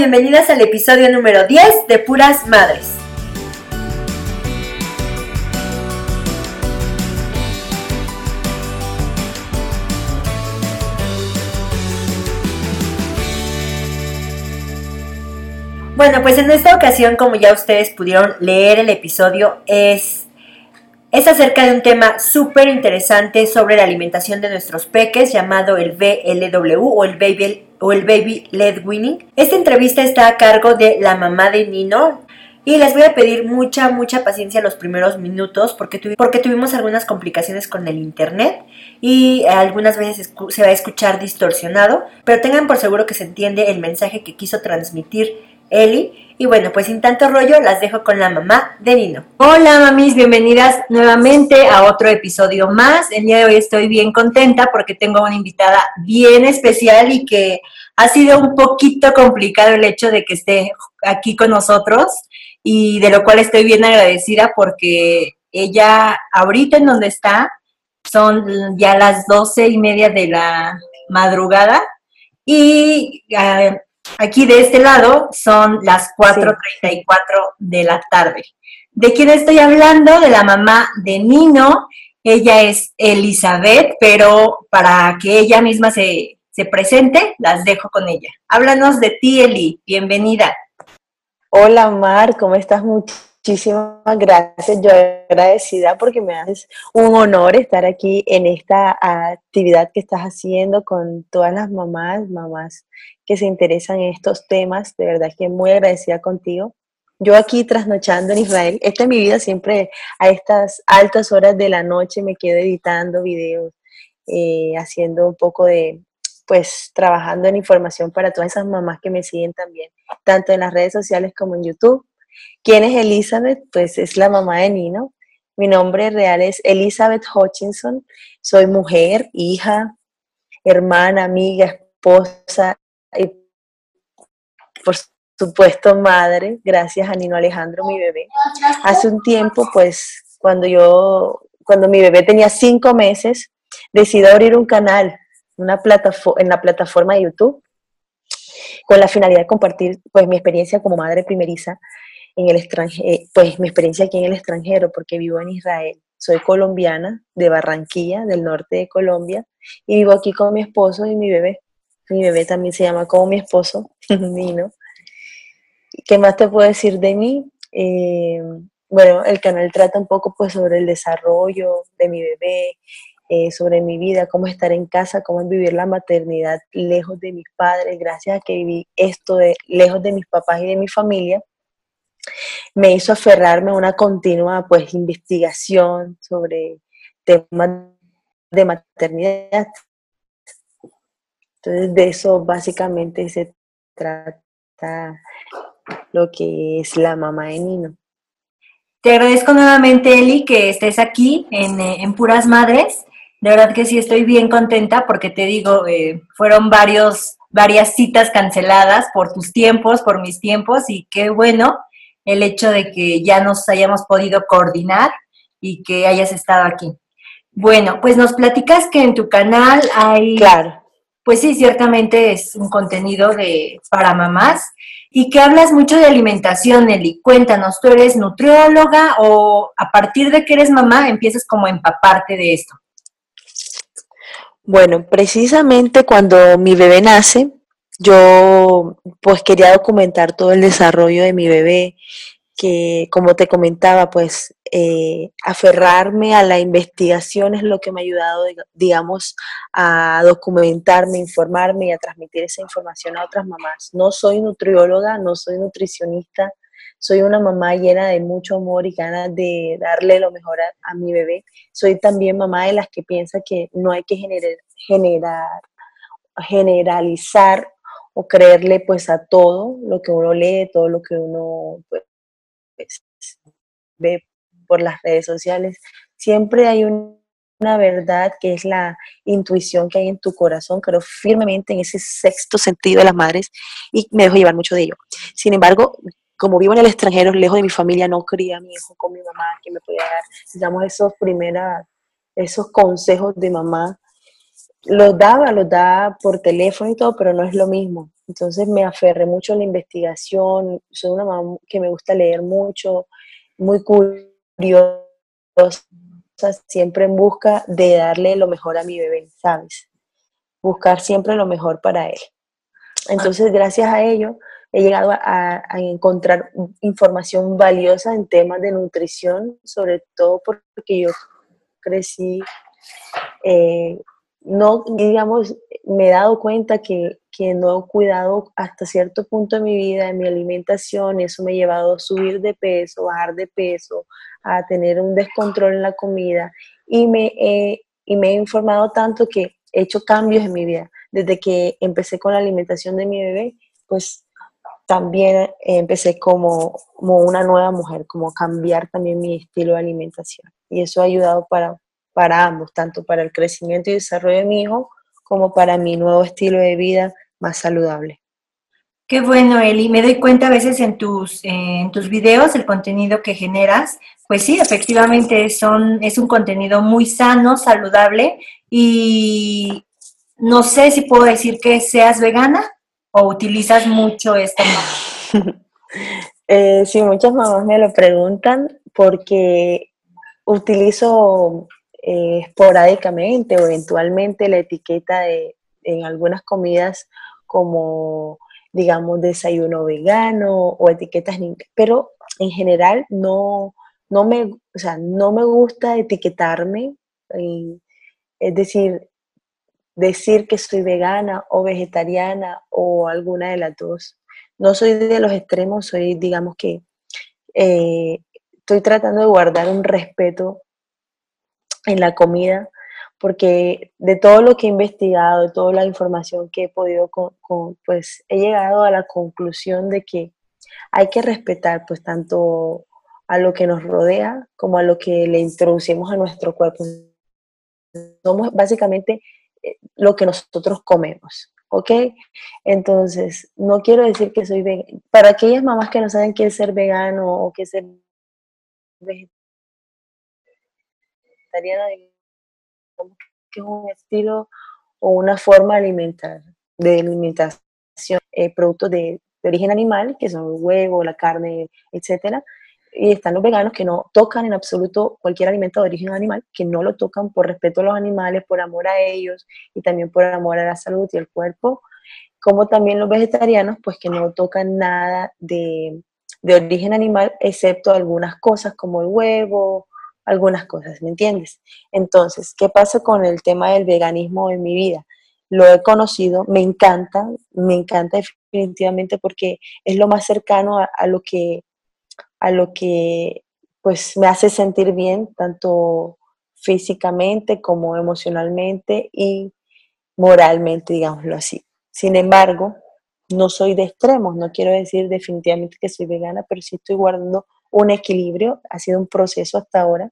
bienvenidas al episodio número 10 de Puras Madres. Bueno, pues en esta ocasión, como ya ustedes pudieron leer el episodio, es, es acerca de un tema súper interesante sobre la alimentación de nuestros peques llamado el BLW o el Baby, o el baby Led Winning. Esta entrevista está a cargo de la mamá de Nino, y les voy a pedir mucha, mucha paciencia los primeros minutos porque, porque tuvimos algunas complicaciones con el internet y algunas veces se va a escuchar distorsionado, pero tengan por seguro que se entiende el mensaje que quiso transmitir Eli. Y bueno, pues sin tanto rollo, las dejo con la mamá de Nino. Hola mamis, bienvenidas nuevamente a otro episodio más. El día de hoy estoy bien contenta porque tengo una invitada bien especial y que ha sido un poquito complicado el hecho de que esté aquí con nosotros y de lo cual estoy bien agradecida porque ella ahorita en donde está son ya las doce y media de la madrugada y ah, Aquí de este lado son las 4.34 de la tarde. ¿De quién estoy hablando? De la mamá de Nino. Ella es Elizabeth, pero para que ella misma se, se presente, las dejo con ella. Háblanos de ti, Eli. Bienvenida. Hola, Mar, ¿cómo estás? Muchísimas gracias. Yo agradecida porque me haces un honor estar aquí en esta actividad que estás haciendo con todas las mamás, mamás que se interesan en estos temas. De verdad que muy agradecida contigo. Yo aquí trasnochando en Israel, esta es mi vida siempre a estas altas horas de la noche me quedo editando videos, eh, haciendo un poco de, pues trabajando en información para todas esas mamás que me siguen también, tanto en las redes sociales como en YouTube. ¿Quién es Elizabeth? Pues es la mamá de Nino. Mi nombre real es Elizabeth Hutchinson. Soy mujer, hija, hermana, amiga, esposa y por supuesto madre, gracias a Nino Alejandro, mi bebé. Hace un tiempo, pues, cuando yo, cuando mi bebé tenía cinco meses, decidí abrir un canal una en la plataforma de YouTube con la finalidad de compartir pues mi experiencia como madre primeriza en el extranjero, eh, pues mi experiencia aquí en el extranjero, porque vivo en Israel. Soy colombiana, de Barranquilla, del norte de Colombia, y vivo aquí con mi esposo y mi bebé. Mi bebé también se llama como mi esposo, Nino. ¿Qué más te puedo decir de mí? Eh, bueno, el canal trata un poco pues sobre el desarrollo de mi bebé, eh, sobre mi vida, cómo estar en casa, cómo vivir la maternidad lejos de mis padres, gracias a que viví esto de lejos de mis papás y de mi familia, me hizo aferrarme a una continua pues investigación sobre temas de maternidad. Entonces de eso básicamente se trata lo que es la mamá de Nino. Te agradezco nuevamente, Eli, que estés aquí en, eh, en Puras Madres. De verdad que sí estoy bien contenta porque te digo, eh, fueron varios, varias citas canceladas por tus tiempos, por mis tiempos y qué bueno el hecho de que ya nos hayamos podido coordinar y que hayas estado aquí. Bueno, pues nos platicas que en tu canal hay... Claro. Pues sí, ciertamente es un contenido de para mamás y que hablas mucho de alimentación, Eli. Cuéntanos, ¿tú eres nutrióloga o a partir de que eres mamá empiezas como a empaparte de esto? Bueno, precisamente cuando mi bebé nace, yo pues quería documentar todo el desarrollo de mi bebé, que como te comentaba, pues eh, aferrarme a la investigación es lo que me ha ayudado, digamos, a documentarme, informarme y a transmitir esa información a otras mamás. No soy nutrióloga, no soy nutricionista, soy una mamá llena de mucho amor y ganas de darle lo mejor a, mi bebé. Soy también mamá de las que piensa que no hay que generar, generalizar o creerle pues a todo lo que uno lee, todo lo que uno pues, ve por las redes sociales. Siempre hay una verdad que es la intuición que hay en tu corazón, creo firmemente en ese sexto sentido de las madres y me dejo llevar mucho de ello. Sin embargo, como vivo en el extranjero, lejos de mi familia, no cría a mi hijo con mi mamá, que me podía dar, digamos, esos primeros, esos consejos de mamá. Los daba, los daba por teléfono y todo, pero no es lo mismo. Entonces me aferré mucho a la investigación, soy una mamá que me gusta leer mucho, muy curiosa, siempre en busca de darle lo mejor a mi bebé, ¿sabes? Buscar siempre lo mejor para él. Entonces, gracias a ello, he llegado a, encontrar información valiosa en temas de nutrición, sobre todo porque yo crecí, eh, no, digamos, me he dado cuenta que, no he cuidado hasta cierto punto de mi vida, de mi alimentación, y eso me ha llevado a subir de peso, bajar de peso, a tener un descontrol en la comida, y me, he informado tanto que he hecho cambios en mi vida. Desde que empecé con la alimentación de mi bebé, pues también empecé como, una nueva mujer, como cambiar también mi estilo de alimentación. Y eso ha ayudado para ambos, tanto para el crecimiento y desarrollo de mi hijo, como para mi nuevo estilo de vida más saludable. Qué bueno, Eli. Me doy cuenta a veces en tus, en tus videos, el contenido que generas, pues sí, efectivamente son, es un contenido muy sano, saludable y no sé si puedo decir que seas vegana o utilizas mucho esta eh, sí, muchas mamás me lo preguntan porque utilizo eh, esporádicamente o eventualmente la etiqueta de, en algunas comidas como digamos desayuno vegano o etiquetas pero en general no no me o sea, no me gusta etiquetarme es decir decir que soy vegana o vegetariana o alguna de las dos. No soy de los extremos, soy, digamos que, eh, estoy tratando de guardar un respeto en la comida, porque de todo lo que he investigado, de toda la información que he podido, pues he llegado a la conclusión de que hay que respetar pues tanto a lo que nos rodea como a lo que le introducimos a nuestro cuerpo. Somos básicamente eh, lo que nosotros comemos, ¿ok? Entonces, no quiero decir que soy vegana. Para aquellas mamás que no saben qué es ser vegano o qué es ser vegetariana, que es un estilo o una forma alimentar, de alimentación, eh, productos de, de, origen animal, que son el huevo, la carne, etcétera, y están los veganos que no tocan en absoluto cualquier alimento de origen animal, que no lo tocan por respeto a los animales, por amor a ellos y también por amor a la salud y al cuerpo, como también los vegetarianos, pues que no tocan nada de, de origen animal, excepto algunas cosas como el huevo, algunas cosas, ¿me entiendes? Entonces, ¿qué pasa con el tema del veganismo en mi vida? Lo he conocido, me encanta, me encanta definitivamente porque es lo más cercano a lo que a lo que pues me hace sentir bien, tanto físicamente como emocionalmente y moralmente, digámoslo así. Sin embargo, no soy de extremos, no quiero decir definitivamente que soy vegana, pero sí estoy guardando un equilibrio, ha sido un proceso hasta ahora,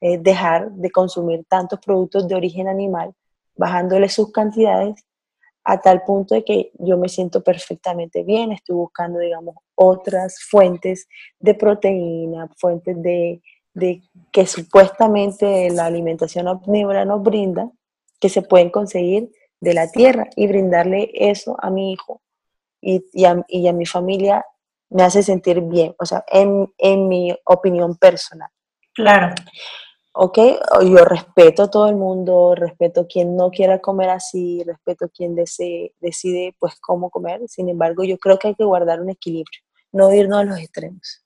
eh, dejar de consumir tantos productos de origen animal, bajándole sus cantidades a tal punto de que yo me siento perfectamente bien, estoy buscando, digamos, otras fuentes de proteína, fuentes de, que supuestamente la alimentación omnívora nos brinda, que se pueden conseguir de la tierra y brindarle eso a mi hijo y, y, a, mi familia me hace sentir bien, o sea, en, en mi opinión personal. Claro. ¿ok? Yo respeto a todo el mundo, respeto a quien no quiera comer así, respeto a quien desee, decide pues cómo comer, sin embargo yo creo que hay que guardar un equilibrio, no irnos a los extremos.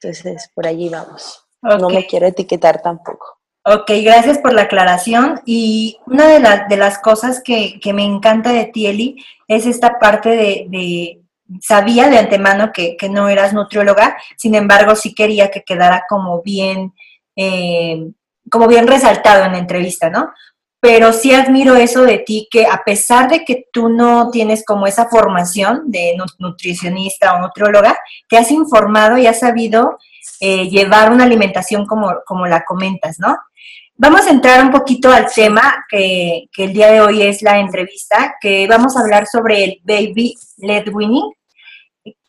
Entonces, por allí vamos. No me quiero etiquetar tampoco. Ok, gracias por la aclaración. Y una de, de las cosas que, me encanta de ti, Eli, es esta parte de, sabía de antemano que, que, no eras nutrióloga, sin embargo sí quería que quedara como bien eh, como bien resaltado en la entrevista, ¿no? Pero sí admiro eso de ti, que a pesar de que tú no tienes como esa formación de nutricionista o nutrióloga, te has informado y has sabido eh, llevar una alimentación como, como la comentas, ¿no? Vamos a entrar un poquito al tema que, el día de hoy es la entrevista, que vamos a hablar sobre el Baby Led Winning.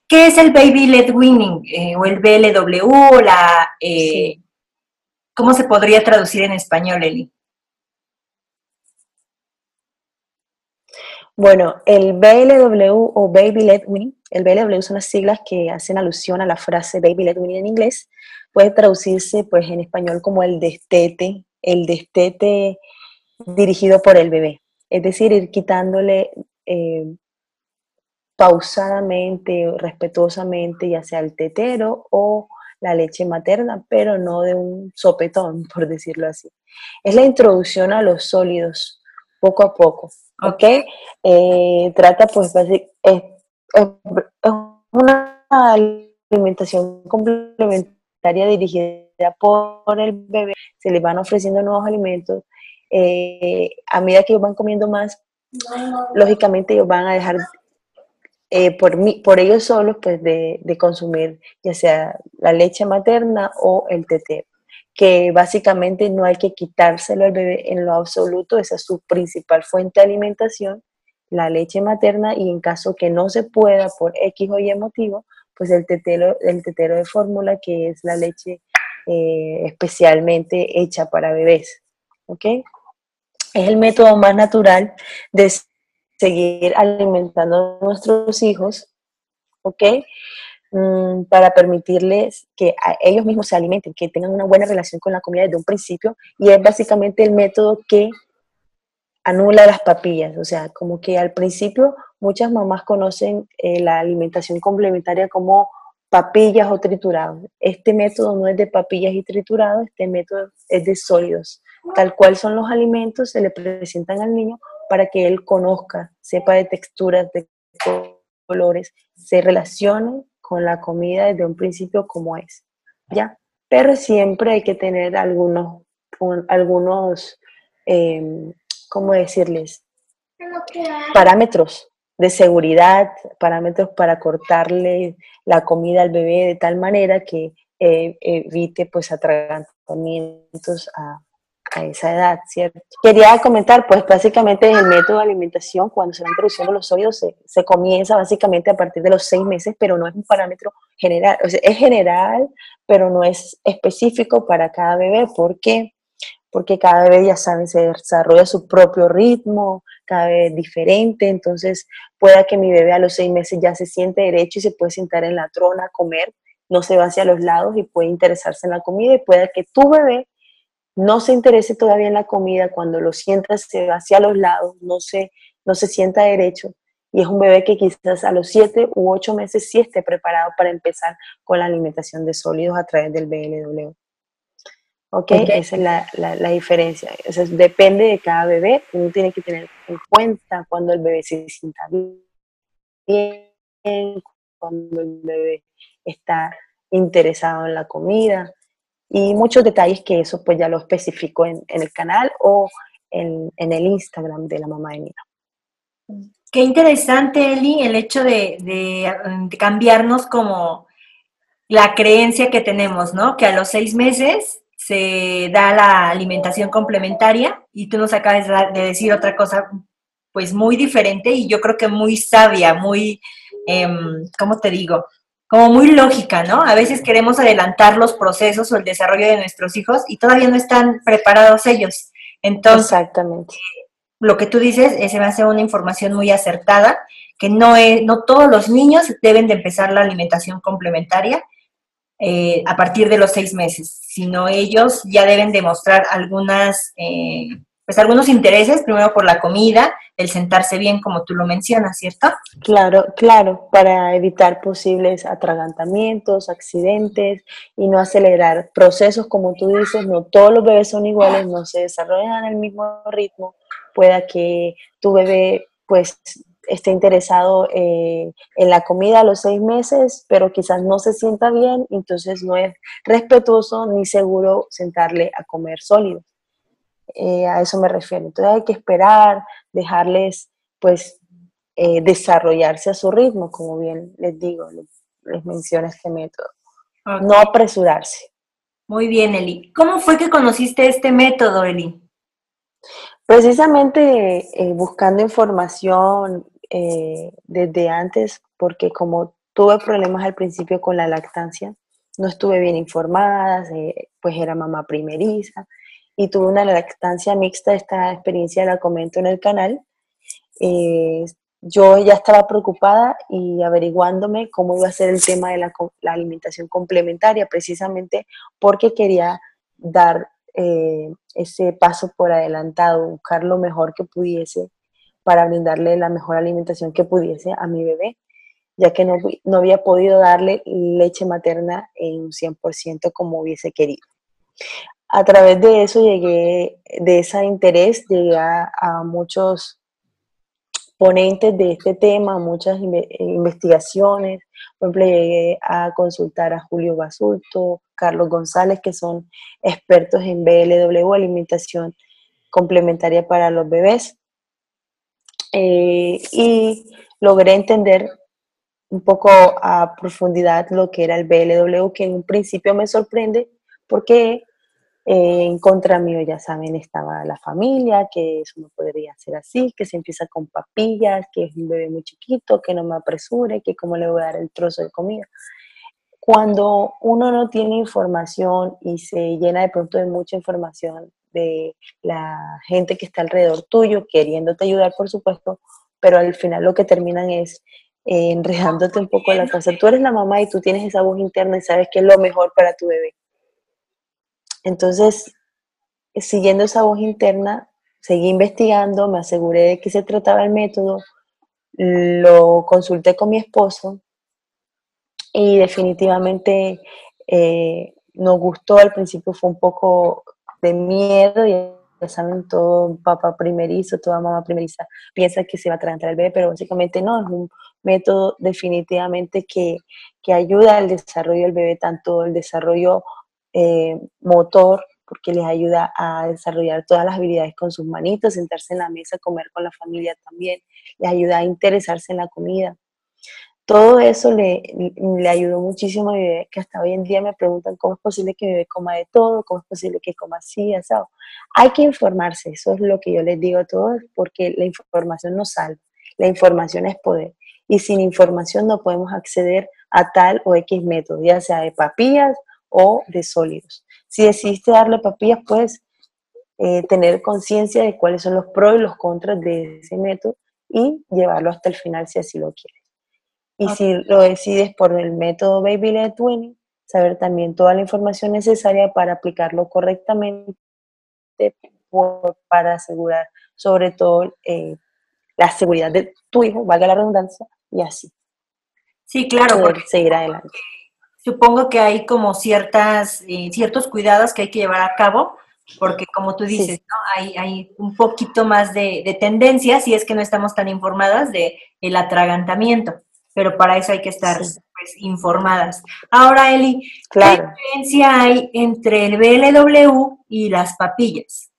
¿Qué es el Baby Led Winning? Eh, o el BLW, o la... Eh, ¿Cómo se podría traducir en español, Eli? Bueno, el BLW o Baby Led Winning, el BLW son las siglas que hacen alusión a la frase Baby Led Winning en inglés, puede traducirse pues en español como el destete, el destete dirigido por el bebé. Es decir, ir quitándole eh, pausadamente, respetuosamente, ya sea el tetero o la leche materna, pero no de un sopetón, por decirlo así. Es la introducción a los sólidos, poco a poco. ¿ok? Eh, trata pues es, una alimentación complementaria dirigida por el bebé, se le van ofreciendo nuevos alimentos, eh, a medida que ellos van comiendo más, lógicamente ellos van a dejar eh, por, por ellos solos pues de, de, consumir ya sea la leche materna o el tetero que básicamente no hay que quitárselo al bebé en lo absoluto, esa es su principal fuente de alimentación, la leche materna, y en caso que no se pueda por X o Y motivo, pues el tetero, el tetero de fórmula, que es la leche eh, especialmente hecha para bebés. ¿Ok? Es el método más natural de seguir alimentando a nuestros hijos. ¿Ok? Mm, para permitirles que ellos mismos se alimenten, que tengan una buena relación con la comida desde un principio. Y es básicamente el método que anula las papillas. O sea, como que al principio muchas mamás conocen eh, la alimentación complementaria como papillas o triturados. Este método no es de papillas y triturados, este método es de sólidos. Tal cual son los alimentos, se le presentan al niño para que él conozca, sepa de texturas, de colores, se relacione con la comida desde un principio como es, ¿ya? Pero siempre hay que tener algunos, algunos em, ¿cómo decirles? Parámetros de seguridad, parámetros para cortarle la comida al bebé de tal manera que eh, evite pues atragantamientos a, a esa edad, ¿cierto? Quería comentar, pues básicamente el método de alimentación, cuando se va introduciendo los sólidos, se, comienza básicamente a partir de los seis meses, pero no es un parámetro general, es general, pero no es específico para cada bebé. ¿Por qué? Porque cada bebé, ya saben, se desarrolla su propio ritmo, cada vez diferente, entonces pueda que mi bebé a los seis meses ya se siente derecho y se puede sentar en la trona a comer, no se va hacia los lados y puede interesarse en la comida y pueda que tu bebé no se interese todavía en la comida, cuando lo sientas se va hacia los lados, no se, no se sienta derecho. Y es un bebé que quizás a los 7 u 8 meses sí esté preparado para empezar con la alimentación de sólidos a través del BLW. ¿Ok? Esa es la, la, diferencia. depende de cada bebé. Uno tiene que tener en cuenta cuando el bebé se sienta bien, cuando el bebé está interesado en la comida y muchos detalles que eso pues ya lo especifico en, el canal o en, el Instagram de la mamá de Nina. Qué interesante, Eli, el hecho de, cambiarnos como la creencia que tenemos, ¿no? Que a los seis meses se da la alimentación complementaria y tú nos acabas de decir otra cosa pues muy diferente y yo creo que muy sabia, muy, em, ¿cómo te digo? Como muy lógica, ¿no? A veces queremos adelantar los procesos o el desarrollo de nuestros hijos y todavía no están preparados ellos. Entonces, Exactamente. lo que tú dices es, se me hace una información muy acertada, que no, es, no todos los niños deben de empezar la alimentación complementaria eh, a partir de los seis meses, sino ellos ya deben demostrar algunas, eh, pues algunos intereses, primero por la comida, el sentarse bien, como tú lo mencionas, ¿cierto? Claro, claro, para evitar posibles atragantamientos, accidentes y no acelerar procesos, como tú dices, no todos los bebés son iguales, no se desarrollan al mismo ritmo, pueda que tu bebé pues esté interesado eh, en la comida a los seis meses, pero quizás no se sienta bien, entonces no es respetuoso ni seguro sentarle a comer sólido. Eh, a eso me refiero. Entonces hay que esperar, dejarles pues eh, desarrollarse a su ritmo, como bien les digo, les, menciono este método. No apresurarse. Muy bien, Eli. ¿Cómo fue que conociste este método, Eli? Precisamente eh, buscando información desde antes, porque como tuve problemas al principio con la lactancia, no estuve bien informada, pues era mamá primeriza, y tuve una lactancia mixta, esta experiencia la comento en el canal. eh, yo ya estaba preocupada y averiguándome cómo iba a ser el tema de la, alimentación complementaria, precisamente porque quería dar eh, ese paso por adelantado, buscar lo mejor que pudiese para brindarle la mejor alimentación que pudiese a mi bebé, ya que no, no había podido darle leche materna en un 100% como hubiese querido. A través de eso llegué, de ese interés, llegué a muchos ponentes de este tema, muchas investigaciones. Por ejemplo, llegué a consultar a Julio Basulto, Carlos González, que son expertos en BLW, alimentación complementaria para los bebés. Eh, y logré entender un poco a profundidad lo que era el BLW, que en un principio me sorprende porque en contra mío, ya saben, estaba la familia, que eso no podría ser así, que se empieza con papillas, que es un bebé muy chiquito, que no me apresure, que cómo le voy a dar el trozo de comida. Cuando uno no tiene información y se llena de pronto de mucha información de la gente que está alrededor tuyo, queriéndote ayudar, por supuesto, pero al final lo que terminan es eh, enredándote un poco la cosa. Tú eres la mamá y tú tienes esa voz interna y sabes que es lo mejor para tu bebé entonces, siguiendo esa voz interna, seguí investigando, me aseguré de que se trataba el método, lo consulté con mi esposo y definitivamente eh, nos gustó. Al principio fue un poco de miedo, y ya saben, todo papá primerizo, toda mamá primeriza piensa que se va a tratar el bebé, pero básicamente no, es un método definitivamente que, que ayuda al desarrollo del bebé, tanto el desarrollo eh, motor, porque les ayuda a desarrollar todas las habilidades con sus manitos, sentarse en la mesa, comer con la familia también, les ayuda a interesarse en la comida. Todo eso le, le ayudó muchísimo a mi bebé, que hasta hoy en día me preguntan cómo es posible que mi bebé coma de todo, cómo es posible que coma así, asado. Hay que informarse, eso es lo que yo les digo a todos, porque la información nos salva, la información es poder. Y sin información no podemos acceder a tal o X método, ya sea de papillas o de sólidos. Si decidiste darle papillas, puedes eh, tener conciencia de cuáles son los pros y los contras de ese método y llevarlo hasta el final si así lo quieres. Y si lo decides por el método Baby Led Winning, saber también toda la información necesaria para aplicarlo correctamente para asegurar sobre todo eh, la seguridad de tu hijo, valga la redundancia, y así. Sí, claro. Poder seguir adelante supongo que hay como ciertas, eh, ciertos cuidados que hay que llevar a cabo, porque como tú dices, ¿no? hay, hay un poquito más de, de tendencia, si es que no estamos tan informadas, de el atragantamiento, pero para eso hay que estar pues, informadas. Ahora, Eli, ¿qué diferencia hay entre el BLW y las papillas?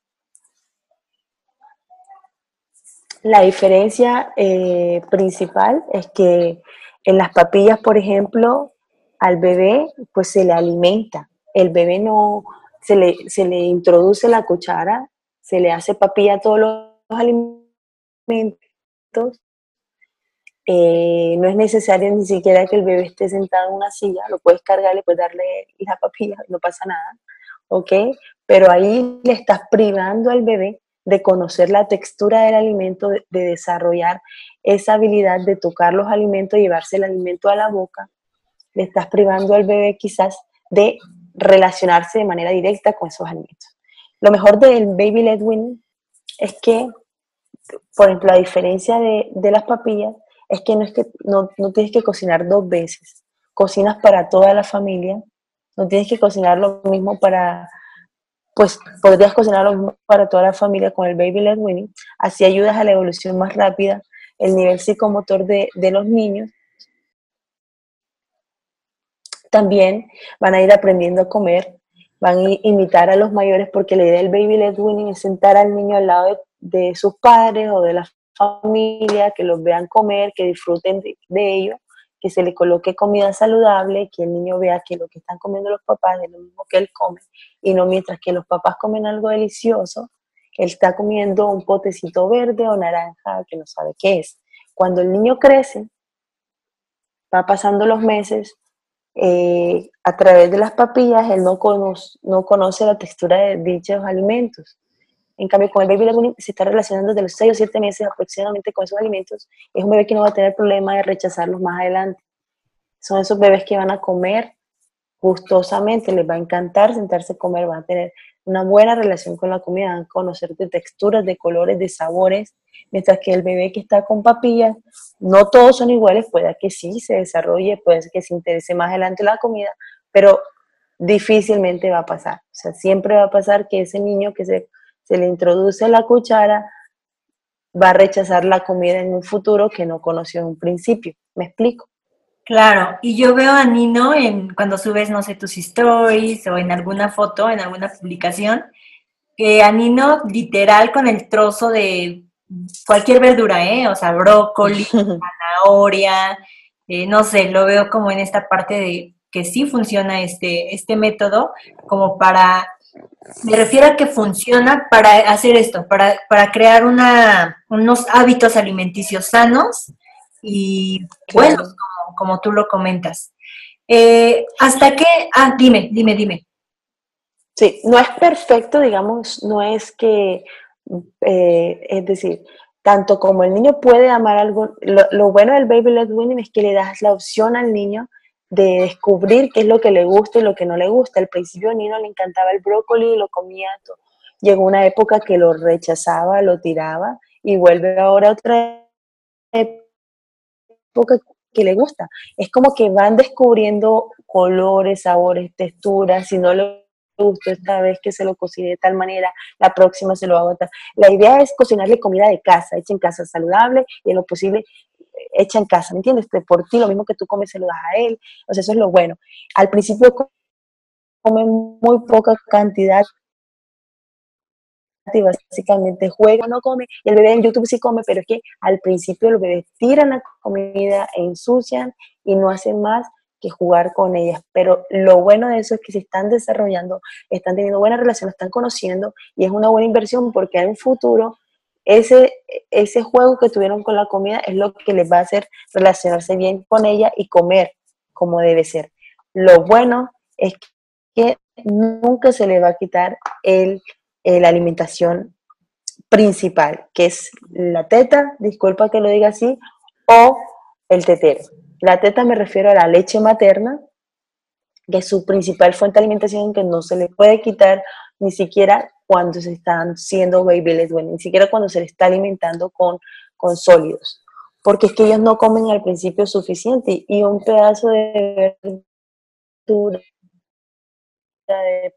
La diferencia eh, principal es que en las papillas, por ejemplo, al bebé pues se le alimenta. El bebé no, se le, se le introduce la cuchara, se le hace papilla todos los alimentos. Eh, no es necesario ni siquiera que el bebé esté sentado en una silla, lo puedes cargar, le puedes darle la papilla, no pasa nada, ¿ok? Pero ahí le estás privando al bebé de conocer la textura del alimento, de desarrollar esa habilidad de tocar los alimentos, llevarse el alimento a la boca, le estás privando al bebé quizás de relacionarse de manera directa con esos alimentos. Lo mejor del baby led weaning es que, por ejemplo, la diferencia de, las papillas es que no, es que no, tienes que cocinar dos veces. Cocinas para toda la familia, no tienes que cocinar lo mismo para, pues podrías cocinar lo mismo para toda la familia con el baby led weaning. Así ayudas a la evolución más rápida, el nivel psicomotor de, de los niños también van a ir aprendiendo a comer, van a imitar a los mayores porque la idea del baby led weaning es sentar al niño al lado de, sus padres o de la familia, que los vean comer, que disfruten de, ello, que se le coloque comida saludable, que el niño vea que lo que están comiendo los papás es lo mismo que él come, y no mientras que los papás comen algo delicioso, él está comiendo un potecito verde o naranja que no sabe qué es. Cuando el niño crece, va pasando los meses, eh, a través de las papillas, él no conoce, no conoce la textura de dichos alimentos. En cambio, con el baby se está relacionando desde los 6 o 7 meses aproximadamente con esos alimentos. Es un bebé que no va a tener problema de rechazarlos más adelante. Son esos bebés que van a comer gustosamente, les va a encantar sentarse a comer, van a tener una buena relación con la comida, conocer de texturas, de colores, de sabores, mientras que el bebé que está con papillas, no todos son iguales, puede que sí se desarrolle, puede que se interese más adelante la comida, pero difícilmente va a pasar. O sea, siempre va a pasar que ese niño que se, se le introduce la cuchara va a rechazar la comida en un futuro que no conoció en un principio. ¿Me explico? Claro, y yo veo a Nino en, cuando subes, no sé, tus stories o en alguna foto, en alguna publicación, que a Nino literal con el trozo de cualquier verdura, ¿eh? O sea, brócoli, zanahoria, eh, no sé, lo veo como en esta parte de que sí funciona este, este método, como para, me refiero a que funciona para hacer esto, para, para crear una, unos hábitos alimenticios sanos y buenos, como, tú lo comentas. Eh, ¿Hasta qué? Ah, dime, dime, dime. Sí, no es perfecto, digamos, no es que, eh, es decir, tanto como el niño puede amar algo, lo, bueno del baby led weaning es que le das la opción al niño de descubrir qué es lo que le gusta y lo que no le gusta. Al principio a Nino le encantaba el brócoli y lo comía todo. Llegó una época que lo rechazaba, lo tiraba y vuelve ahora otra época que le gusta. Es como que van descubriendo colores, sabores, texturas, si no le gustó esta vez que se lo cocine de tal manera, la próxima se lo hago tal. La idea es cocinarle comida de casa, hecha en casa saludable y en lo posible hecha en casa, ¿me entiendes? Por ti, lo mismo que tú comes se lo das a él, o sea, eso es lo bueno. Al principio come muy poca cantidad y básicamente juega, no come, y el bebé en YouTube sí come, pero es que al principio los bebés tiran la comida, ensucian y no hacen más que jugar con ellas. Pero lo bueno de eso es que se están desarrollando, están teniendo buena relación, están conociendo y es una buena inversión porque en un futuro ese, ese juego que tuvieron con la comida es lo que les va a hacer relacionarse bien con ella y comer como debe ser. Lo bueno es que nunca se le va a quitar el eh, la alimentación principal, que es la teta, disculpa que lo diga así, o el tetero. La teta me refiero a la leche materna, que es su principal fuente de alimentación que no se le puede quitar ni siquiera cuando se están siendo baby led ni siquiera cuando se le está alimentando con, con sólidos, porque es que ellos no comen al principio suficiente y un pedazo de verdura, de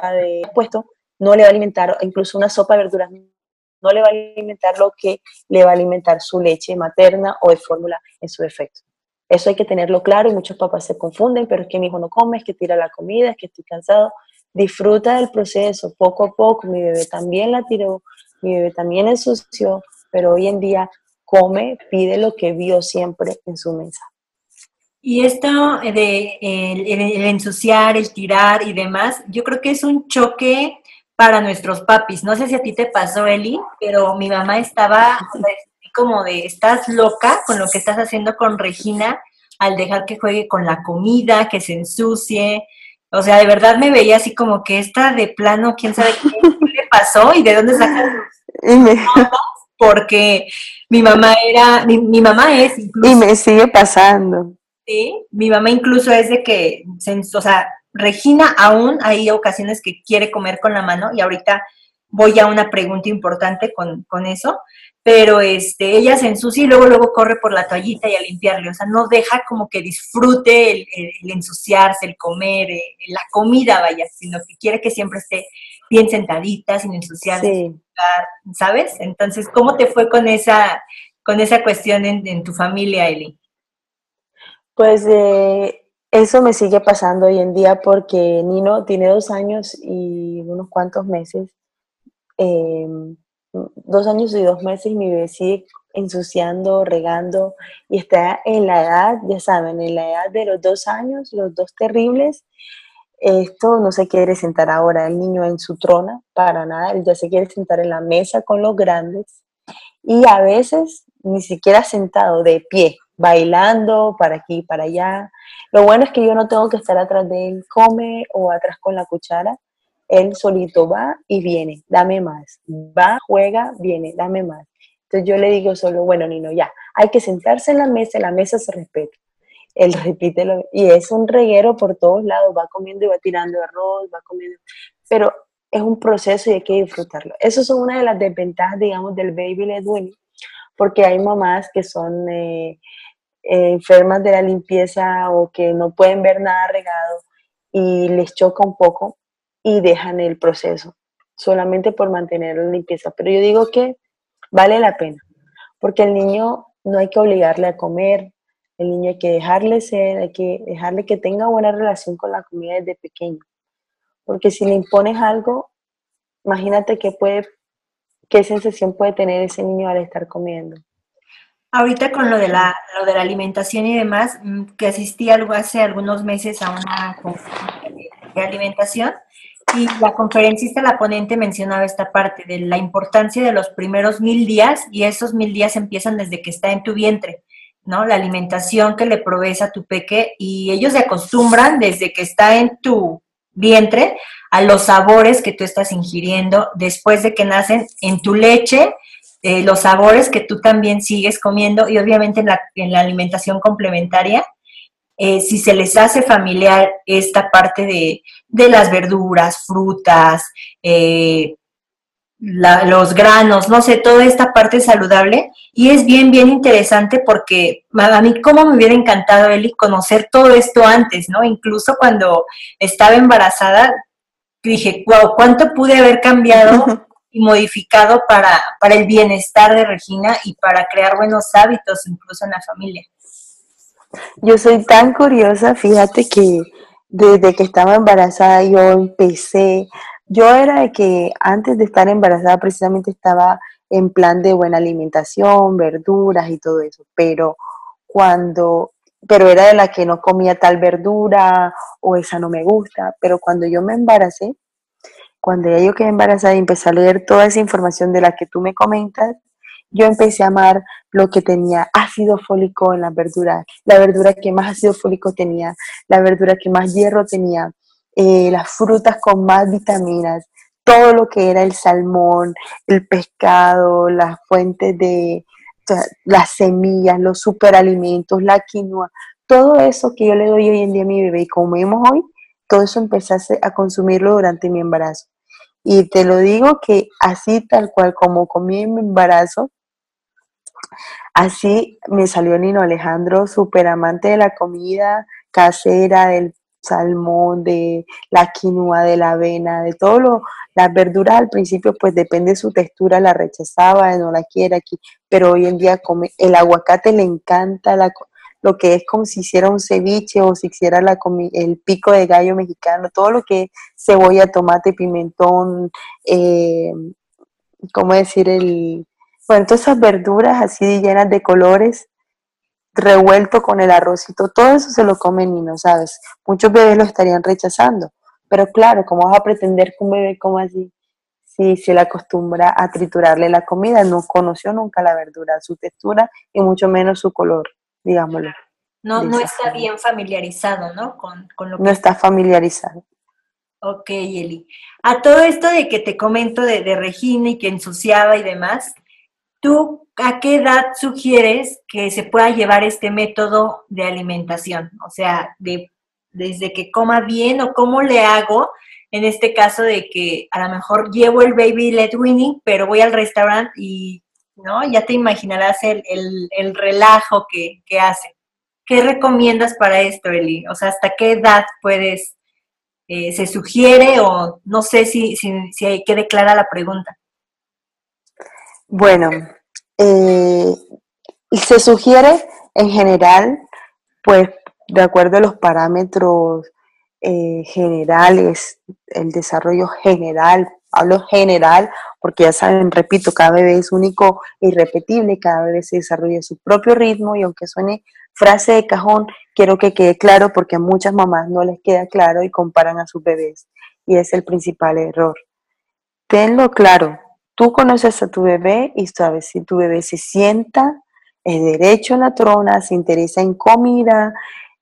de puesto no le va a alimentar, incluso una sopa de verduras no le va a alimentar lo que le va a alimentar su leche materna o de fórmula en su defecto. Eso hay que tenerlo claro y muchos papás se confunden, pero es que mi hijo no come, es que tira la comida, es que estoy cansado. Disfruta del proceso, poco a poco. Mi bebé también la tiró, mi bebé también ensució, pero hoy en día come, pide lo que vio siempre en su mesa. Y esto de el, ensuciar, el tirar y demás, yo creo que es un choque para nuestros papis. No sé si a ti te pasó, Eli, pero mi mamá estaba como de, estás loca con lo que estás haciendo con Regina al dejar que juegue con la comida, que se ensucie. O sea, de verdad me veía así como que esta de plano, quién sabe qué, le pasó y de dónde sacó porque mi mamá era, mi, mamá es... y me sigue pasando. Sí, mi mamá incluso es de que, o sea, Regina aún hay ocasiones que quiere comer con la mano y ahorita voy a una pregunta importante con, eso, pero este, ella se ensucia y luego, luego corre por la toallita y a limpiarle, o sea, no deja como que disfrute el, ensuciarse, el comer, eh, la comida, vaya, sino que quiere que siempre esté bien sentadita, sin ensuciarse, ¿sabes? Entonces, ¿cómo te fue con esa, con esa cuestión en, en tu familia, Eli? Pues eh, eso me sigue pasando hoy en día porque Nino tiene dos años y unos cuantos meses, em, dos años y dos meses y mi bebé sigue ensuciando, regando y está en la edad, ya saben, en la edad de los dos años, los dos terribles. Esto no se quiere sentar ahora el niño en su trona, para nada, él ya se quiere sentar en la mesa con los grandes y a veces ni siquiera sentado de pie, bailando para aquí y para allá. Lo bueno es que yo no tengo que estar atrás de él, come o atrás con la cuchara. él solito va y viene, dame más. Va, juega, viene, dame más. Entonces yo le digo solo, bueno, Nino, ya, hay que sentarse en la mesa, la mesa se respeta. Él repite lo, y es un reguero por todos lados, va comiendo y va tirando arroz, va comiendo, pero es un proceso y hay que disfrutarlo. Eso es una de las desventajas, digamos, del baby led porque hay mamás que son eh, eh, enfermas de la limpieza o que no pueden ver nada regado y les choca un poco y dejan el proceso solamente por mantener la limpieza. Pero yo digo que vale la pena, porque el niño no hay que obligarle a comer, el niño hay que dejarle ser, hay que dejarle que tenga buena relación con la comida desde pequeño. Porque si le impones algo, imagínate qué puede, qué sensación puede tener ese niño al estar comiendo. Ahorita con lo de la, lo de la alimentación y demás, mm, que asistí algo hace algunos meses a una conferencia de alimentación y la conferencista, la ponente mencionaba esta parte de la importancia de los primeros mil días y esos mil días empiezan desde que está en tu vientre, ¿no? La alimentación que le provees a tu peque y ellos se acostumbran desde que está en tu vientre a los sabores que tú estás ingiriendo después de que nacen en tu leche, eh, los sabores que tú también sigues comiendo y obviamente en la, en la alimentación complementaria eh, si se les hace familiar esta parte de, las verduras, frutas, eh, los granos, no sé, toda esta parte saludable. Y es bien, bien interesante porque a mí como me hubiera encantado, Eli, conocer todo esto antes, ¿no? Incluso cuando estaba embarazada, dije, wow, ¿cuánto pude haber cambiado y modificado para, para el bienestar de Regina y para crear buenos hábitos incluso en la familia? Yo soy tan curiosa, fíjate que desde que estaba embarazada yo empecé, yo era de que antes de estar embarazada precisamente estaba en plan de buena alimentación, verduras y todo eso, pero cuando, pero era de la que no comía tal verdura o esa no me gusta, pero cuando yo me embaracé, cuando ya yo quedé embarazada y empecé a leer toda esa información de la que tú me comentas, yo empecé a amar lo que tenía ácido fólico en la verdura, la verdura que más ácido fólico tenía, la verdura que más hierro tenía, eh, las frutas con más vitaminas, todo lo que era el salmón, el pescado, las fuentes de las semillas, los superalimentos, la quinoa, todo eso que yo le doy hoy en día a mi bebé y comemos hoy, todo eso empecé a consumirlo durante mi embarazo. Y te lo digo que así tal cual como comí en mi embarazo, Así me salió Nino Alejandro, súper amante de la comida casera, del salmón, de la quinoa, de la avena, de todo lo, las verduras al principio pues depende de su textura, la rechazaba, no la quiere aquí, pero hoy en día come, el aguacate le encanta, lo que es como si hiciera un ceviche o si hiciera la, el pico de gallo mexicano, todo lo que es cebolla, tomate, pimentón, eh, ¿cómo decir? El, bueno, todas esas verduras así llenas de colores, revuelto con el arrocito, todo eso se lo comen y no sabes. Muchos bebés lo estarían rechazando, pero claro, ¿cómo vas a pretender que un bebé coma así? Si se le acostumbra a triturarle la comida, no conoció nunca la verdura, su textura y mucho menos su color, digámoslo. No, no está bien familiarizado, ¿no? Con, lo No está familiarizado. Ok, Eli. A todo esto de que te comento de, de Regina y que ensuciaba y demás, ¿Tú a qué edad sugieres que se pueda llevar este método de alimentación? O sea, de, desde que coma bien o cómo le hago en este caso de que a lo mejor llevo el baby led weaning, pero voy al restaurante y, ¿no? Ya te imaginarás el, relajo que, hace. ¿Qué recomiendas para esto, Eli? O sea, ¿hasta qué edad puedes, eh, se sugiere o no sé si, si, si hay que declarar la pregunta? Bueno, eh, se sugiere en general, pues de acuerdo a los parámetros eh, generales, el desarrollo general, hablo general, porque ya saben, repito, cada bebé es único e irrepetible, cada bebé se desarrolla a su propio ritmo y aunque suene frase de cajón, quiero que quede claro porque a muchas mamás no les queda claro y comparan a sus bebés y es el principal error. Tenlo claro, Tú conoces a tu bebé y sabes si tu bebé se sienta, es derecho en la trona, se interesa en comida,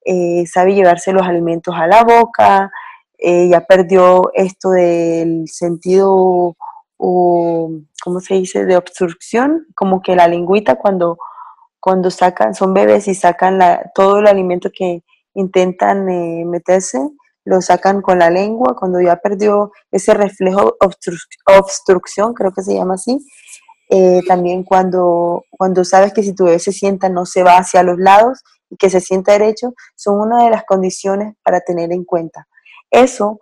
eh, sabe llevarse los alimentos a la boca, eh, ya perdió esto del sentido, ¿cómo se dice?, de obstrucción, como que la lingüita cuando, cuando sacan, son bebés y sacan la, todo el alimento que intentan eh, meterse, lo sacan con la lengua, cuando ya perdió ese reflejo obstrucción, creo que se llama así, eh, también cuando, cuando sabes que si tu bebé se sienta no se va hacia los lados y que se sienta derecho, son una de las condiciones para tener en cuenta. Eso,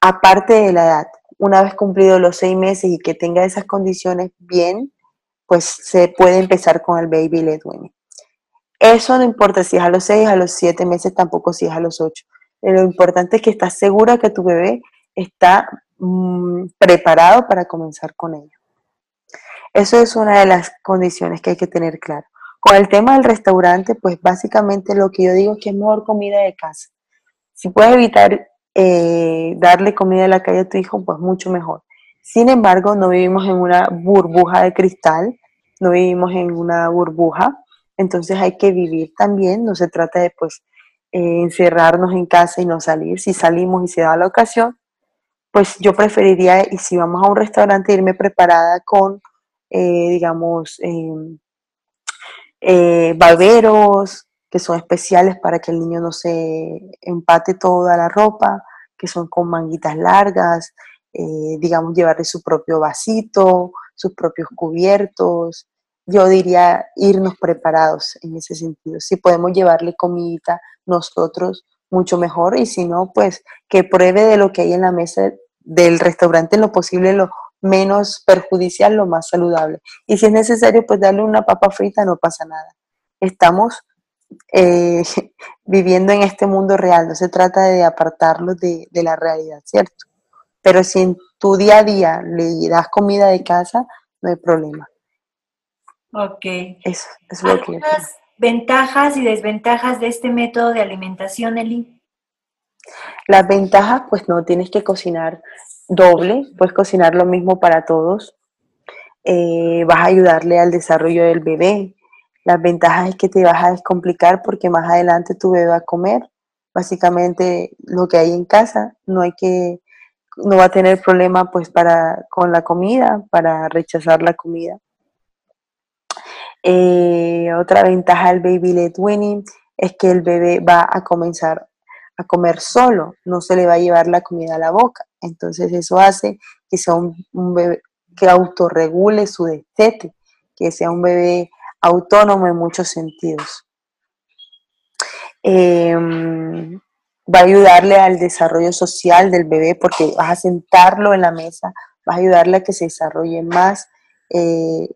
aparte de la edad, una vez cumplidos los seis meses y que tenga esas condiciones bien, pues se puede empezar con el baby led weaning. Eso no importa si es a los seis, a los siete meses, tampoco si es a los ocho. Lo importante es que estás segura que tu bebé está mm, preparado para comenzar con ello. Eso es una de las condiciones que hay que tener claro. Con el tema del restaurante, pues básicamente lo que yo digo es que es mejor comida de casa. Si puedes evitar eh, darle comida a la calle a tu hijo, pues mucho mejor. Sin embargo, no vivimos en una burbuja de cristal, no vivimos en una burbuja, entonces hay que vivir también, no se trata de pues eh, encerrarnos en casa y no salir, si salimos y se da la ocasión, pues yo preferiría, y si vamos a un restaurante, irme preparada con, eh, digamos, em, eh, barberos, que son especiales para que el niño no se empate toda la ropa, que son con manguitas largas, eh, digamos, llevarle su propio vasito, sus propios cubiertos. Yo diría irnos preparados en ese sentido. Si podemos llevarle comidita nosotros, mucho mejor. Y si no, pues que pruebe de lo que hay en la mesa del restaurante lo posible, lo menos perjudicial, lo más saludable. Y si es necesario, pues darle una papa frita, no pasa nada. Estamos eh, viviendo en este mundo real, no se trata de apartarlo de, la realidad, ¿cierto? Pero si en tu día a día le das comida de casa, no hay problema. Ok. Eso, es lo que ventajas y desventajas de este método de alimentación, Eli? Las ventajas, pues no tienes que cocinar doble, puedes cocinar lo mismo para todos. Eh, vas a ayudarle al desarrollo del bebé, las ventajas es que te vas a descomplicar porque más adelante tu bebé va a comer básicamente lo que hay en casa, no hay que no va a tener problema pues para con la comida, para rechazar la comida. Eh, otra ventaja del baby led winning es que el bebé va a comenzar a comer solo, no se le va a llevar la comida a la boca. Entonces eso hace que sea un, bebé que autorregule su destete, que sea un bebé autónomo en muchos sentidos. Em, va a ayudarle al desarrollo social del bebé porque vas a sentarlo en la mesa, vas a ayudarle a que se desarrolle más, eh,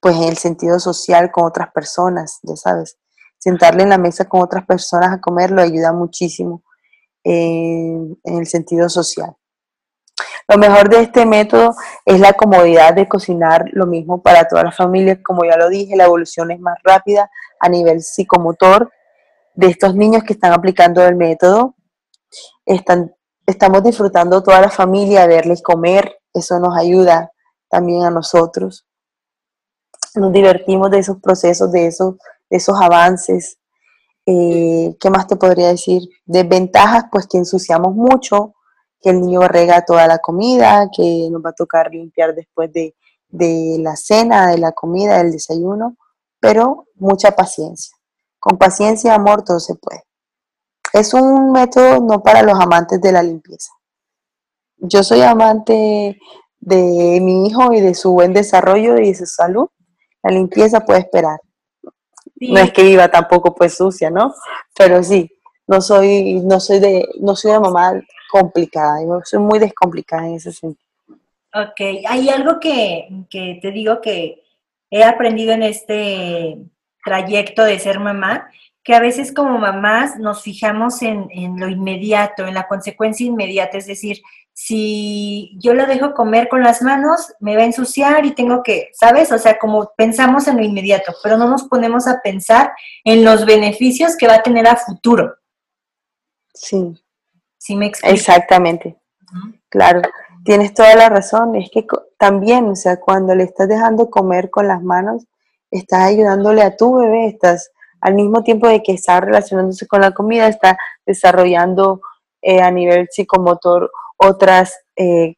pues en el sentido social con otras personas, ya sabes. Sentarle en la mesa con otras personas a comer lo ayuda muchísimo en el sentido social. Lo mejor de este método es la comodidad de cocinar lo mismo para todas las familias. Como ya lo dije, la evolución es más rápida a nivel psicomotor de estos niños que están aplicando el método. Están, estamos disfrutando toda la familia, verles comer, eso nos ayuda también a nosotros. Nos divertimos de esos procesos, de esos, de esos avances. Eh, ¿Qué más te podría decir? Desventajas, pues que ensuciamos mucho, que el niño rega toda la comida, que nos va a tocar limpiar después de, la cena, de la comida, del desayuno, pero mucha paciencia. Con paciencia y amor todo se puede. Es un método no para los amantes de la limpieza. Yo soy amante de mi hijo y de su buen desarrollo y de su salud. La limpieza puede esperar. No es que viva tampoco pues sucia, ¿no? Pero sí, no soy, no soy de, no soy una mamá complicada, yo soy muy descomplicada en ese sentido. Ok, hay algo que, te digo que he aprendido en este trayecto de ser mamá, que a veces como mamás nos fijamos en, en, lo inmediato, en la consecuencia inmediata, es decir, si yo la dejo comer con las manos, me va a ensuciar y tengo que, ¿sabes? O sea, como pensamos en lo inmediato, pero no nos ponemos a pensar en los beneficios que va a tener a futuro. Sí. ¿Sí me explico? Exactamente. Claro, tienes toda la razón. Es que también, o sea, cuando le estás dejando comer con las manos, estás ayudándole a tu bebé, estás al mismo tiempo de que está relacionándose con la comida, está desarrollando eh, a nivel psicomotor otras, eh,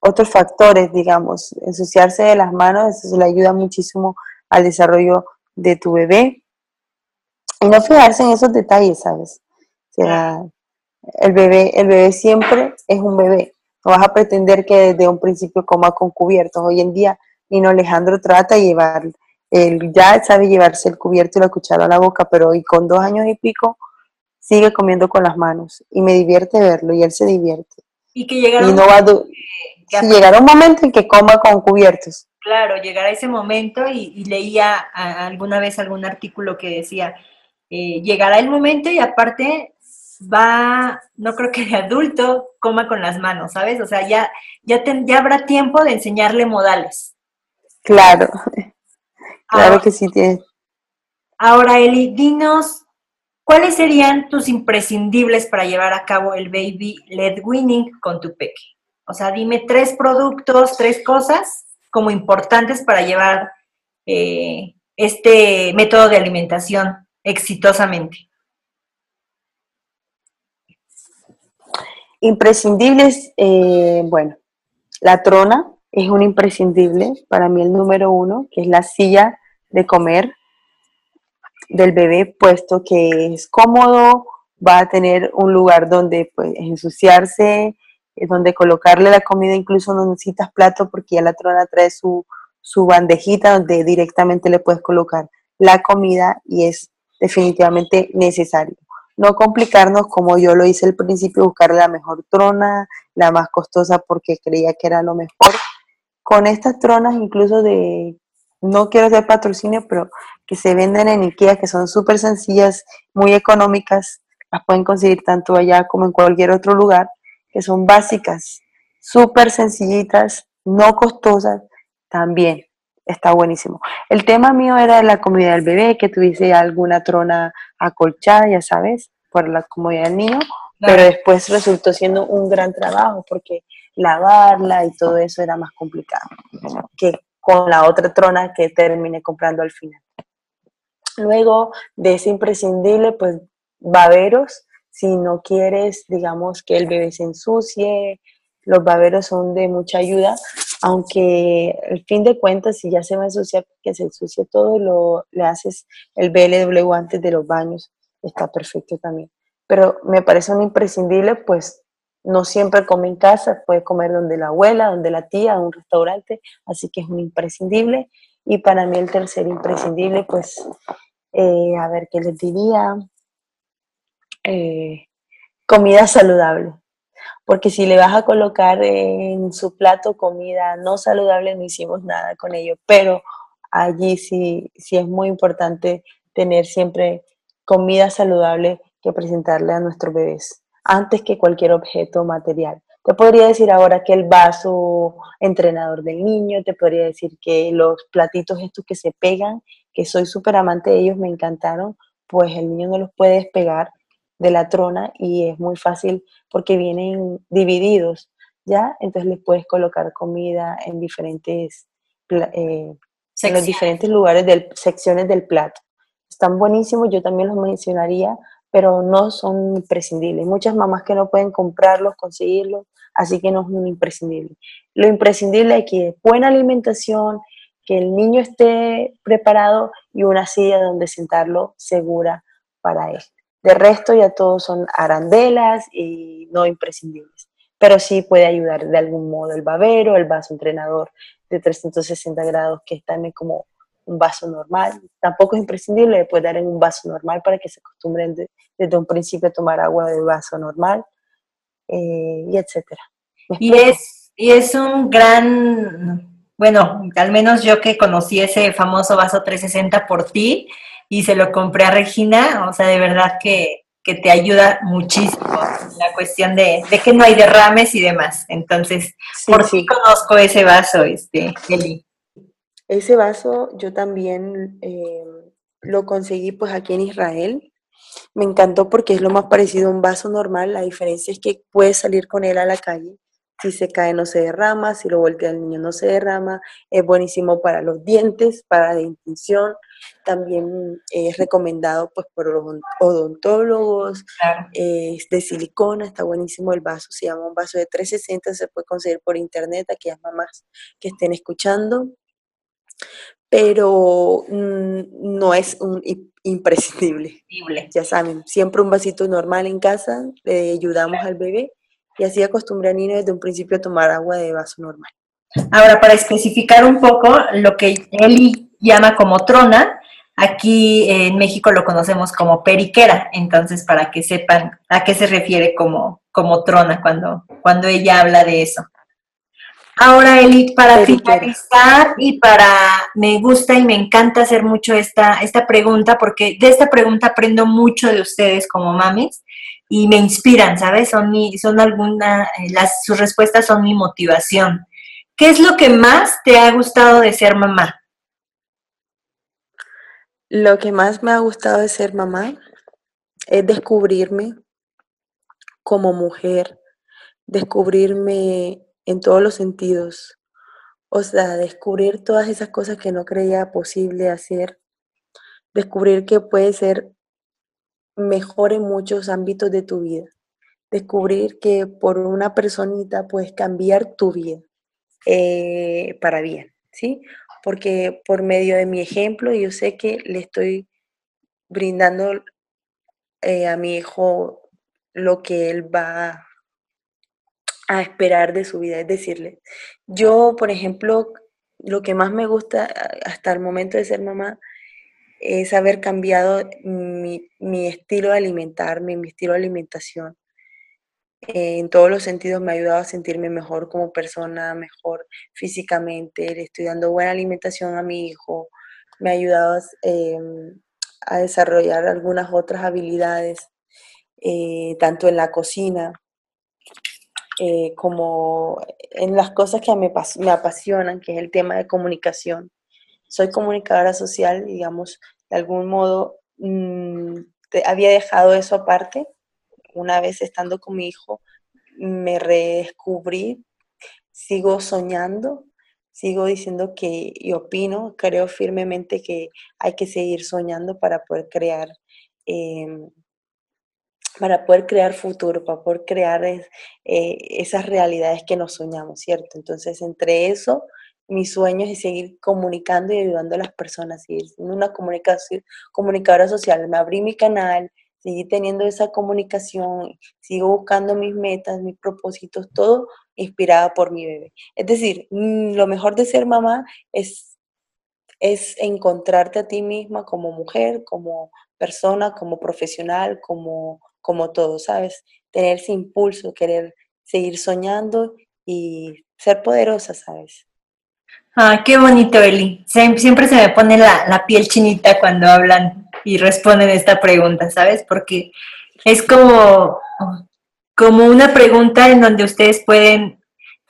otros factores, digamos. Ensuciarse de las manos, eso le ayuda muchísimo al desarrollo de tu bebé. Y no fijarse en esos detalles, ¿sabes? O sea, el bebé, el bebé siempre es un bebé. No vas a pretender que desde un principio coma con cubiertos. Hoy en día, Nino Alejandro trata de llevar, él ya sabe llevarse el cubierto y la cuchara a la boca, pero hoy con dos años y pico sigue comiendo con las manos y me divierte verlo y él se divierte. Y que llegará, no va si llegará un momento en que coma con cubiertos. Claro, llegará ese momento y, leía alguna vez algún artículo que decía, eh, llegará el momento y aparte va, no creo que de adulto coma con las manos, ¿sabes? O sea, ya, ya, ya habrá tiempo de enseñarle modales. Claro, claro que sí tiene. Ahora, Eli, dinos ¿Cuáles serían tus imprescindibles para llevar a cabo el baby led winning con tu peque? O sea, dime tres productos, tres cosas como importantes para llevar eh, este método de alimentación exitosamente. Imprescindibles, eh, bueno, la trona es un imprescindible, para mí el número uno, que es la silla de comer del bebé, puesto que es cómodo, va a tener un lugar donde pues, ensuciarse, eh, donde colocarle la comida, incluso no necesitas plato porque ya la trona trae su, su bandejita donde directamente le puedes colocar la comida y es definitivamente necesario. No complicarnos como yo lo hice al principio, buscar la mejor trona, la más costosa porque creía que era lo mejor. Con estas tronas incluso de no quiero hacer patrocinio, pero que se venden en IKEA, que son súper sencillas, muy económicas, las pueden conseguir tanto allá como en cualquier otro lugar, que son básicas, súper sencillitas, no costosas, también está buenísimo. El tema mío era la comida del bebé, que tuviese alguna trona acolchada, ya sabes, por la comodidad del niño, pero después resultó siendo un gran trabajo porque lavarla y todo eso era más complicado que con la otra trona que terminé comprando al final. Luego de ese imprescindible, pues baberos, si no quieres, digamos, que el bebé se ensucie, los baberos son de mucha ayuda, aunque al fin de cuentas, si ya se va a ensuciar, que se ensucie todo, lo, le haces el BLW antes de los baños, está perfecto también. Pero me parece un imprescindible, pues no siempre come en casa, puede comer donde la abuela, donde la tía, en un restaurante, así que es un imprescindible. Y para mí el tercer imprescindible, pues, eh, a ver qué les diría, eh, comida saludable. Porque si le vas a colocar en su plato comida no saludable, no hicimos nada con ello. Pero allí sí, sí es muy importante tener siempre comida saludable que presentarle a nuestros bebés antes que cualquier objeto material. Te podría decir ahora que el vaso entrenador del niño, te podría decir que los platitos estos que se pegan, que soy súper amante de ellos, me encantaron, pues el niño no los puede despegar de la trona y es muy fácil porque vienen divididos, ¿ya? Entonces les puedes colocar comida en diferentes, eh, en los diferentes lugares, del, secciones del plato. Están buenísimos, yo también los mencionaría pero no son imprescindibles. Muchas mamás que no pueden comprarlos, conseguirlos, así que no es un imprescindible. Lo imprescindible es que buena alimentación, que el niño esté preparado y una silla donde sentarlo segura para él. De resto ya todos son arandelas y no imprescindibles, pero sí puede ayudar de algún modo el babero, el vaso entrenador de 360 grados que está como un vaso normal. Tampoco es imprescindible, le puede dar en un vaso normal para que se acostumbren desde un principio a tomar agua de vaso normal, eh, y etcétera. Y es, y es un gran, bueno, al menos yo que conocí ese famoso vaso 360 por ti y se lo compré a Regina, o sea, de verdad que, te ayuda muchísimo la cuestión de, que no hay derrames y demás. Entonces, por sí conozco ese vaso, este, Kelly. Ese vaso yo también eh, lo conseguí pues aquí en Israel. Me encantó porque es lo más parecido a un vaso normal. La diferencia es que puedes salir con él a la calle. si se cae no se derrama, si lo voltea el niño no se derrama, es buenísimo para los dientes, para la dentición, también es recomendado pues por los odontólogos, es de silicona, está buenísimo el vaso, se llama un vaso de 360, se puede conseguir por internet, aquellas mamás que estén escuchando, pero mm, no es un imprescindible. Ya saben, siempre un vasito normal en casa, le ayudamos al bebé y así acostumbré a niño desde un principio a tomar agua de vaso normal. Ahora, para especificar un poco lo que Eli llama como trona, aquí en México lo conocemos como periquera, entonces para que sepan a qué se refiere como, como trona cuando, cuando ella habla de eso. Ahora, Eli, para finalizar y para, me gusta y me encanta hacer mucho esta, esta pregunta, porque de esta pregunta aprendo mucho de ustedes como mamis y me inspiran, ¿sabes? Son mi, son alguna, eh, las, sus respuestas son mi motivación. ¿Qué es lo que más te ha gustado de ser mamá? Lo que más me ha gustado de ser mamá es descubrirme como mujer, descubrirme en todos los sentidos, o sea, descubrir todas esas cosas que no creía posible hacer, descubrir que puede ser mejor en muchos ámbitos de tu vida. Descubrir que por una personita puedes cambiar tu vida eh, para bien, ¿sí? Porque por medio de mi ejemplo yo sé que le estoy brindando eh, a mi hijo lo que él va a esperar de su vida. Es decirle, yo, por ejemplo, lo que más me gusta hasta el momento de ser mamá es haber cambiado mi, estilo de alimentarme, mi estilo de alimentación. en todos los sentidos me ha ayudado a sentirme mejor como persona, mejor físicamente, le estoy dando buena alimentación a mi hijo, me ha ayudado em, a desarrollar algunas otras habilidades, eh, tanto en la cocina eh, como en las cosas que me, me apasionan, que es el tema de comunicación soy comunicadora social, digamos, de algún modo mm, había dejado eso aparte. Una vez estando con mi hijo, me redescubrí, sigo soñando, sigo diciendo que y opino, creo firmemente que hay que seguir soñando para poder crear. Em, para poder crear futuro, para poder crear eh, esas realidades que nos soñamos, ¿cierto? Entonces, entre eso mis sueños y seguir comunicando y ayudando a las personas, seguir siendo una comunicadora social. Me abrí mi canal, seguí teniendo esa comunicación, sigo buscando mis metas, mis propósitos, todo inspirada por mi bebé. Es decir, mm, lo mejor de ser mamá es, es encontrarte a ti misma como mujer, como persona, como profesional, como, como todo, ¿sabes? Tener ese impulso, querer seguir soñando y ser poderosa, ¿sabes? Ah, qué bonito, Eli. Siempre se me pone la, piel chinita cuando hablan y responden esta pregunta, ¿sabes? Porque es como, como una pregunta en donde ustedes pueden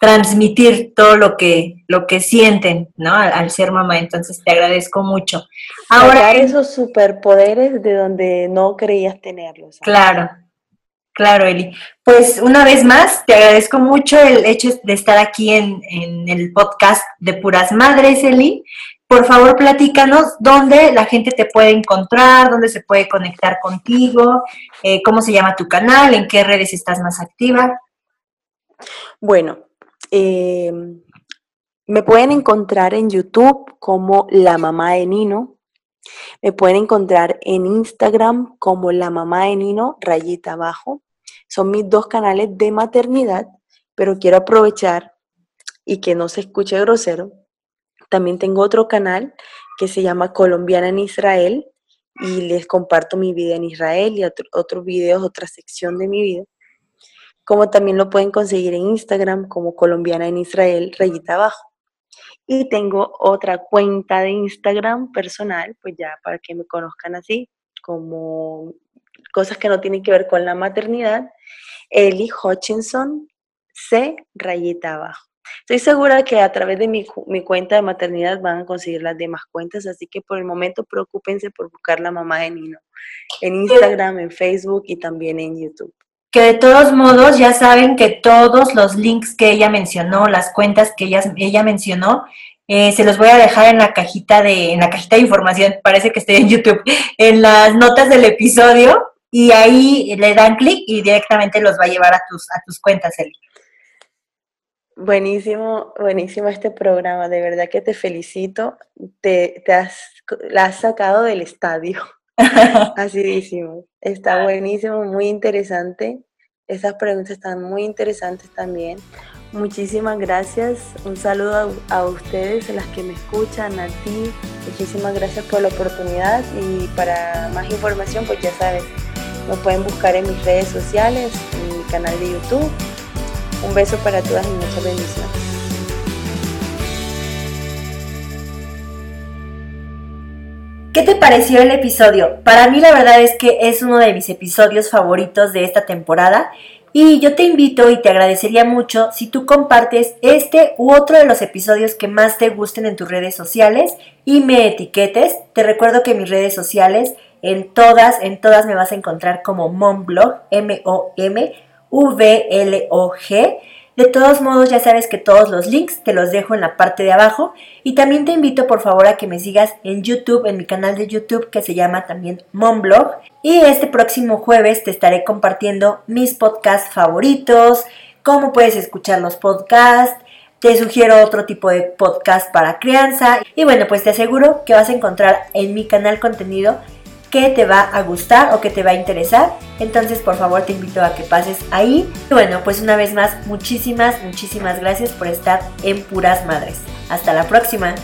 transmitir todo lo que, lo que sienten, ¿no? Al, ser mamá. Entonces te agradezco mucho. Ahora esos superpoderes de donde no creías tenerlos. Claro, Claro, Eli. Pues una vez más, te agradezco mucho el hecho de estar aquí en, el podcast de Puras Madres, Eli. Por favor, platícanos dónde la gente te puede encontrar, dónde se puede conectar contigo, eh, cómo se llama tu canal, en qué redes estás más activa. Bueno, em, me pueden encontrar en YouTube como La Mamá de Nino. Me pueden encontrar en Instagram como La Mamá de Nino, rayita abajo. Son mis dos canales de maternidad, pero quiero aprovechar y que no se escuche grosero. También tengo otro canal que se llama Colombiana en Israel y les comparto mi vida en Israel y otros videos, otra sección de mi vida. Como también lo pueden conseguir en Instagram como Colombiana en Israel, rayita abajo. Y tengo otra cuenta de Instagram personal, pues ya para que me conozcan así, como cosas que no tienen que ver con la maternidad. Eli Hutchinson, C, rayita abajo. Estoy segura que a través de mi, mi, cuenta de maternidad van a conseguir las demás cuentas, así que por el momento preocúpense por buscar la mamá de Nino en Instagram, en Facebook y también en YouTube. Que de todos modos ya saben que todos los links que ella mencionó, las cuentas que ella, ella mencionó, eh, se los voy a dejar en la cajita de, en la cajita de información, parece que estoy en YouTube, en las notas del episodio, y ahí le dan clic y directamente los va a llevar a tus, a tus cuentas, Eli. Buenísimo, buenísimo este programa, de verdad que te felicito, te, te has, la has sacado del estadio. Asidísimo. Está buenísimo, muy interesante. Esas preguntas están muy interesantes también. Muchísimas gracias. Un saludo a, ustedes, a las que me escuchan, a ti. Muchísimas gracias por la oportunidad y para más información, pues ya sabes, me pueden buscar en mis redes sociales, en mi canal de YouTube. Un beso para todas y muchas bendiciones. ¿Qué te pareció el episodio? Para mí la verdad es que es uno de mis episodios favoritos de esta temporada y yo te invito y te agradecería mucho si tú compartes este u otro de los episodios que más te gusten en tus redes sociales y me etiquetes. Te recuerdo que mis redes sociales en todas, en todas me vas a encontrar como Momblog, M-O-M-V-L-O-G. De todos modos, ya sabes que todos los links te los dejo en la parte de abajo. Y también te invito por favor a que me sigas en YouTube, en mi canal de YouTube que se llama también Monblog. Y este próximo jueves te estaré compartiendo mis podcasts favoritos, cómo puedes escuchar los podcasts, te sugiero otro tipo de podcast para crianza. Y bueno, pues te aseguro que vas a encontrar en mi canal contenido que te va a gustar o que te va a interesar. Entonces, por favor, te invito a que pases ahí. Y bueno, pues una vez más, muchísimas, muchísimas gracias por estar en Puras Madres. Hasta la próxima.